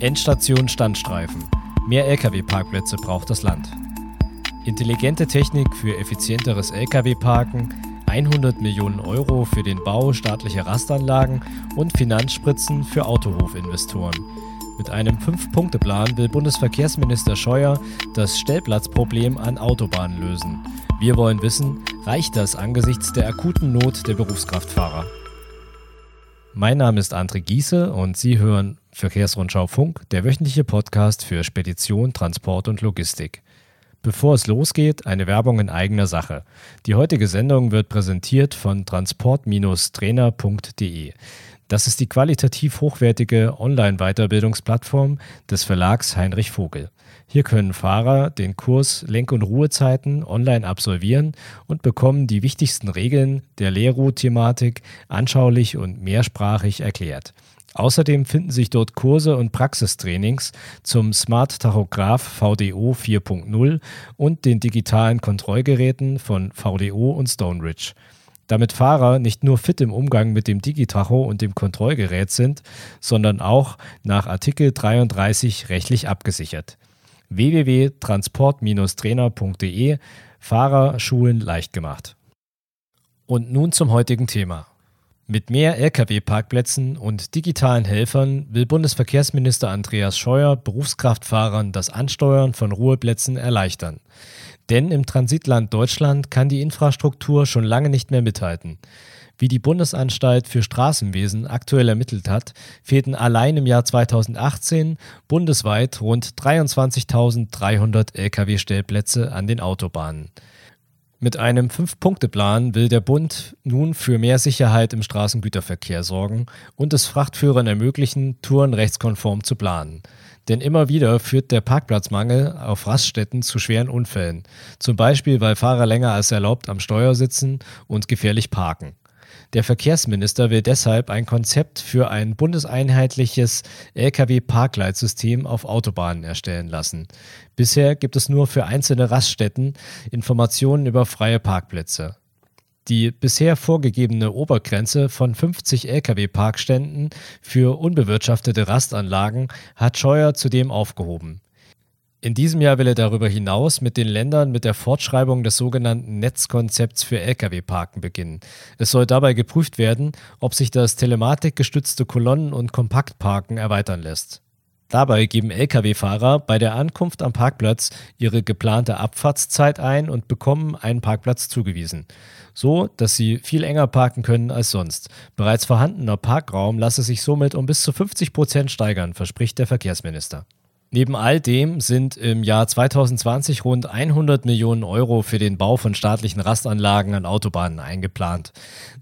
Endstation Standstreifen. Mehr Lkw-Parkplätze braucht das Land. Intelligente Technik für effizienteres Lkw-Parken, 100 Millionen Euro für den Bau staatlicher Rastanlagen und Finanzspritzen für Autohofinvestoren. Mit einem Fünf-Punkte-Plan will Bundesverkehrsminister Scheuer das Stellplatzproblem an Autobahnen lösen. Wir wollen wissen, reicht das angesichts der akuten Not der Berufskraftfahrer? Mein Name ist André Giese und Sie hören Verkehrsrundschau Funk, der wöchentliche Podcast für Spedition, Transport und Logistik. Bevor es losgeht, eine Werbung in eigener Sache. Die heutige Sendung wird präsentiert von transport-trainer.de. Das ist die qualitativ hochwertige Online-Weiterbildungsplattform des Verlags Heinrich Vogel. Hier können Fahrer den Kurs Lenk- und Ruhezeiten online absolvieren und bekommen die wichtigsten Regeln der Lehrroute-Thematik anschaulich und mehrsprachig erklärt. Außerdem finden sich dort Kurse und Praxistrainings zum Smart Tachograph VDO 4.0 und den digitalen Kontrollgeräten von VDO und Stoneridge. Damit Fahrer nicht nur fit im Umgang mit dem Digitacho und dem Kontrollgerät sind, sondern auch nach Artikel 33 rechtlich abgesichert. www.transport-trainer.de Fahrer Schulen leicht gemacht. Und nun zum heutigen Thema. Mit mehr Lkw-Parkplätzen und digitalen Helfern will Bundesverkehrsminister Andreas Scheuer Berufskraftfahrern das Ansteuern von Ruheplätzen erleichtern. Denn im Transitland Deutschland kann die Infrastruktur schon lange nicht mehr mithalten. Wie die Bundesanstalt für Straßenwesen aktuell ermittelt hat, fehlten allein im Jahr 2018 bundesweit rund 23.300 Lkw-Stellplätze an den Autobahnen. Mit einem Fünf-Punkte-Plan will der Bund nun für mehr Sicherheit im Straßengüterverkehr sorgen und es Frachtführern ermöglichen, Touren rechtskonform zu planen. Denn immer wieder führt der Parkplatzmangel auf Raststätten zu schweren Unfällen, zum Beispiel weil Fahrer länger als erlaubt am Steuer sitzen und gefährlich parken. Der Verkehrsminister will deshalb ein Konzept für ein bundeseinheitliches Lkw-Parkleitsystem auf Autobahnen erstellen lassen. Bisher gibt es nur für einzelne Raststätten Informationen über freie Parkplätze. Die bisher vorgegebene Obergrenze von 50 Lkw-Parkständen für unbewirtschaftete Rastanlagen hat Scheuer zudem aufgehoben. In diesem Jahr will er darüber hinaus mit den Ländern mit der Fortschreibung des sogenannten Netzkonzepts für Lkw-Parken beginnen. Es soll dabei geprüft werden, ob sich das telematikgestützte Kolonnen- und Kompaktparken erweitern lässt. Dabei geben Lkw-Fahrer bei der Ankunft am Parkplatz ihre geplante Abfahrtszeit ein und bekommen einen Parkplatz zugewiesen. So, dass sie viel enger parken können als sonst. Bereits vorhandener Parkraum lasse sich somit um bis zu 50 Prozent steigern, verspricht der Verkehrsminister. Neben all dem sind im Jahr 2020 rund 100 Millionen Euro für den Bau von staatlichen Rastanlagen an Autobahnen eingeplant.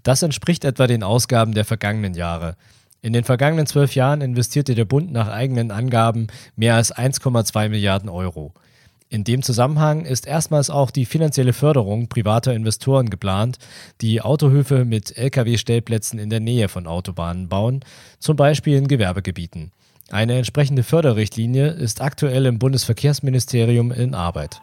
Das entspricht etwa den Ausgaben der vergangenen Jahre. In den vergangenen zwölf Jahren investierte der Bund nach eigenen Angaben mehr als 1,2 Milliarden Euro. In dem Zusammenhang ist erstmals auch die finanzielle Förderung privater Investoren geplant, die Autohöfe mit Lkw-Stellplätzen in der Nähe von Autobahnen bauen, zum Beispiel in Gewerbegebieten. Eine entsprechende Förderrichtlinie ist aktuell im Bundesverkehrsministerium in Arbeit.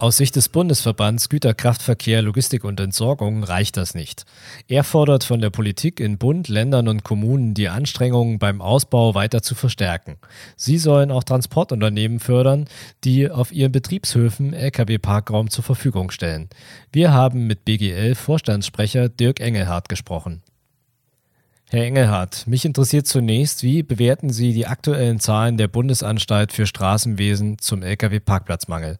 Aus Sicht des Bundesverbands Güterkraftverkehr, Logistik und Entsorgung reicht das nicht. Er fordert von der Politik in Bund, Ländern und Kommunen, die Anstrengungen beim Ausbau weiter zu verstärken. Sie sollen auch Transportunternehmen fördern, die auf ihren Betriebshöfen Lkw-Parkraum zur Verfügung stellen. Wir haben mit BGL-Vorstandssprecher Dirk Engelhardt gesprochen. Herr Engelhardt, mich interessiert zunächst, wie bewerten Sie die aktuellen Zahlen der Bundesanstalt für Straßenwesen zum Lkw-Parkplatzmangel?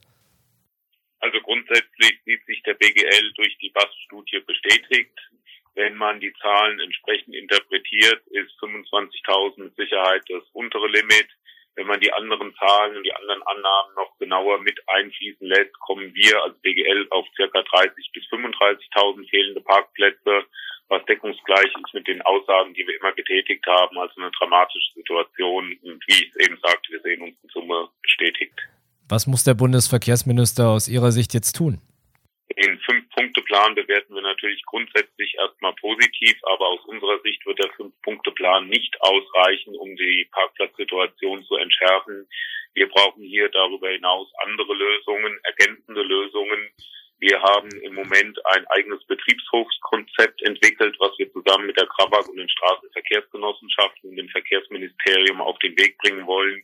Grundsätzlich sieht sich der BGL durch die BAS-Studie bestätigt. Wenn man die Zahlen entsprechend interpretiert, ist 25.000 mit Sicherheit das untere Limit. Wenn man die anderen Zahlen und die anderen Annahmen noch genauer mit einfließen lässt, kommen wir als BGL auf circa 30.000 bis 35.000 fehlende Parkplätze, was deckungsgleich ist mit den Aussagen, die wir immer getätigt haben, also eine dramatische Situation. Und wie ich es eben sagte, wir sehen uns in Summe bestätigt. Was muss der Bundesverkehrsminister aus Ihrer Sicht jetzt tun? Den Fünf-Punkte-Plan bewerten wir natürlich grundsätzlich erstmal positiv, aber aus unserer Sicht wird der Fünf-Punkte-Plan nicht ausreichen, um die Parkplatzsituation zu entschärfen. Wir brauchen hier darüber hinaus andere Lösungen, ergänzende Lösungen. Wir haben im Moment ein eigenes Betriebshofskonzept entwickelt, was wir zusammen mit der Krabak und den Straßenverkehrsgenossenschaften und dem Verkehrsministerium auf den Weg bringen wollen,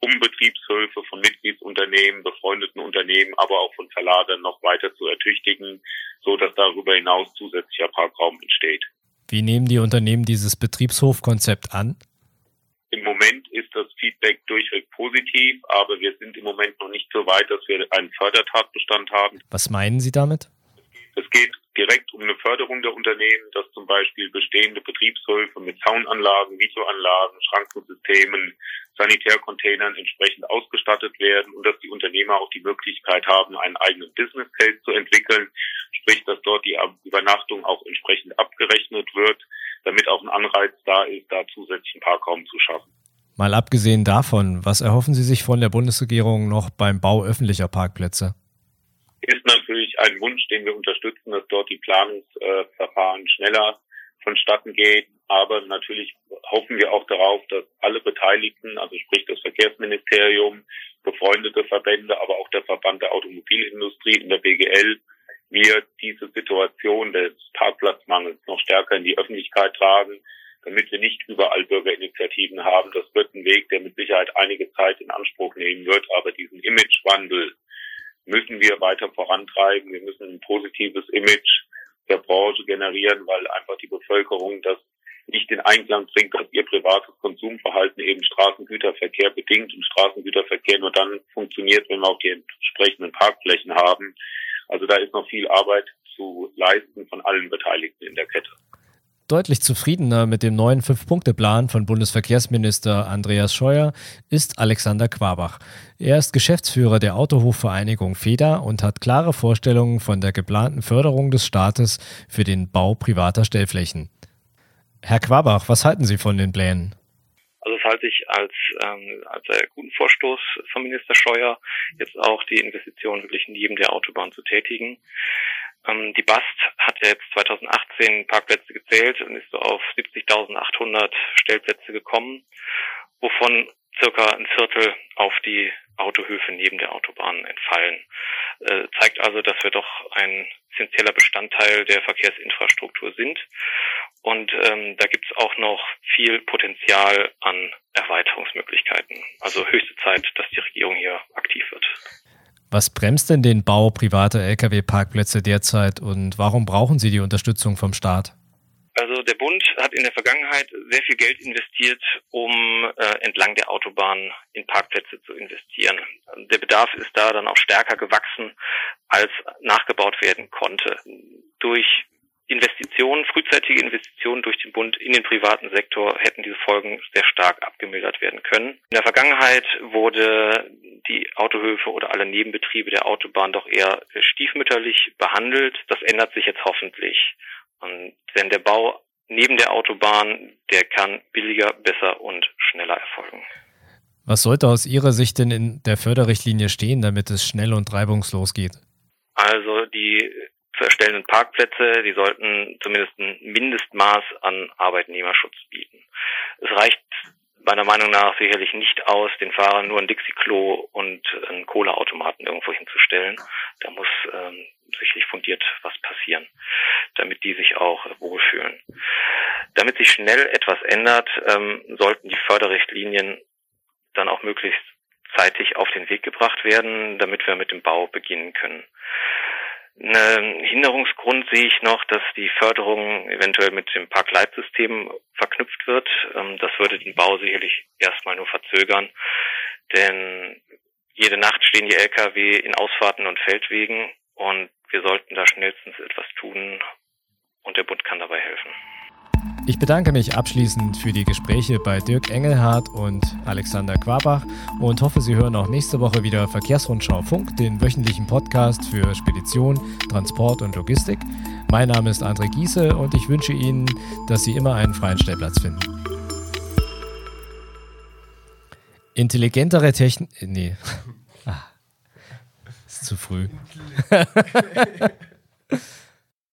um Betriebshöfe von Mitgliedsunternehmen, befreundeten Unternehmen, aber auch von Verladern noch weiter zu ertüchtigen, so dass darüber hinaus zusätzlicher Parkraum entsteht. Wie nehmen die Unternehmen dieses Betriebshofkonzept an? Im Moment ist das Feedback durchweg positiv, aber wir sind im Moment noch nicht so weit, dass wir einen Fördertatbestand haben. Was meinen Sie damit? Es geht direkt um eine Förderung der Unternehmen, dass zum Beispiel bestehende Betriebshöfe mit Zaunanlagen, Videoanlagen, Schrankensystemen, Sanitärcontainern entsprechend ausgestattet werden und dass die Unternehmer auch die Möglichkeit haben, einen eigenen Business Case zu entwickeln, sprich, dass dort die Übernachtung auch entsprechend abgerechnet wird, damit auch ein Anreiz da ist, da zusätzlichen Parkraum zu schaffen. Mal abgesehen davon, was erhoffen Sie sich von der Bundesregierung noch beim Bau öffentlicher Parkplätze? Ist natürlich ein Wunsch, den wir unterstützen, dass dort die Planungsverfahren schneller vonstatten gehen. Aber natürlich hoffen wir auch darauf, dass alle Beteiligten, also sprich das Verkehrsministerium, befreundete Verbände, aber auch der Verband der Automobilindustrie in der BGL, wir diese Situation des Parkplatzmangels noch stärker in die Öffentlichkeit tragen, damit wir nicht überall Bürgerinitiativen haben. Das wird ein Weg, der mit Sicherheit einige Zeit in Anspruch nehmen wird, aber diesen Imagewandel müssen wir weiter vorantreiben. Wir müssen ein positives Image der Branche generieren, weil einfach die Bevölkerung das nicht in Einklang bringt, dass ihr privates Konsumverhalten eben Straßengüterverkehr bedingt und Straßengüterverkehr nur dann funktioniert, wenn wir auch die entsprechenden Parkflächen haben. Also da ist noch viel Arbeit zu leisten von allen Beteiligten. Deutlich zufriedener mit dem neuen Fünf-Punkte-Plan von Bundesverkehrsminister Andreas Scheuer ist Alexander Quabach. Er ist Geschäftsführer der Autohofvereinigung FEDA und hat klare Vorstellungen von der geplanten Förderung des Staates für den Bau privater Stellflächen. Herr Quabach, was halten Sie von den Plänen? Also das halte ich als, ähm, als einen guten Vorstoß von Minister Scheuer, jetzt auch die Investition wirklich neben der Autobahn zu tätigen. Ähm, die BAST hat ja jetzt 2018 Parkplätze gezählt und ist so auf 70.800 Stellplätze gekommen, wovon circa ein Viertel auf die Autohöfe neben der Autobahn entfallen. Äh, zeigt also, dass wir doch ein essentieller Bestandteil der Verkehrsinfrastruktur sind. Und ähm, da gibt es auch noch viel Potenzial an Erweiterungsmöglichkeiten. Also höchste Zeit, dass die Regierung hier aktiv wird. Was bremst denn den Bau privater Lkw-Parkplätze derzeit und warum brauchen Sie die Unterstützung vom Staat? Also der Bund hat in der Vergangenheit sehr viel Geld investiert, um äh, entlang der Autobahn in Parkplätze zu investieren. Der Bedarf ist da dann auch stärker gewachsen, als nachgebaut werden konnte. Durch Investitionen, frühzeitige Investitionen durch den Bund in den privaten Sektor hätten diese Folgen sehr stark abgemildert werden können. In der Vergangenheit wurde die Autohöfe oder alle Nebenbetriebe der Autobahn doch eher stiefmütterlich behandelt. Das ändert sich jetzt hoffentlich. Und denn der Bau neben der Autobahn, der kann billiger, besser und schneller erfolgen. Was sollte aus Ihrer Sicht denn in der Förderrichtlinie stehen, damit es schnell und reibungslos geht? Also die zu erstellenden Parkplätze, die sollten zumindest ein Mindestmaß an Arbeitnehmerschutz bieten. Es reicht meiner Meinung nach sicherlich nicht aus, den Fahrern nur ein Dixie-Klo und einen Kohleautomaten irgendwo hinzustellen. Da muss ähm, sicherlich fundiert was passieren, damit die sich auch wohlfühlen. Damit sich schnell etwas ändert, ähm, sollten die Förderrichtlinien dann auch möglichst zeitig auf den Weg gebracht werden, damit wir mit dem Bau beginnen können. Einen Hinderungsgrund sehe ich noch, dass die Förderung eventuell mit dem Parkleitsystem verknüpft wird. Ähm, das würde den Bau sicherlich erstmal nur verzögern, denn jede Nacht stehen die Lkw in Ausfahrten und Feldwegen und wir sollten da schnellstens etwas tun und der Bund kann dabei helfen. Ich bedanke mich abschließend für die Gespräche bei Dirk Engelhardt und Alexander Quabach und hoffe, Sie hören auch nächste Woche wieder Verkehrsrundschau Funk, den wöchentlichen Podcast für Spedition, Transport und Logistik. Mein Name ist André Giese und ich wünsche Ihnen, dass Sie immer einen freien Stellplatz finden. Intelligentere Technik. Nee. Ah. Ist zu früh.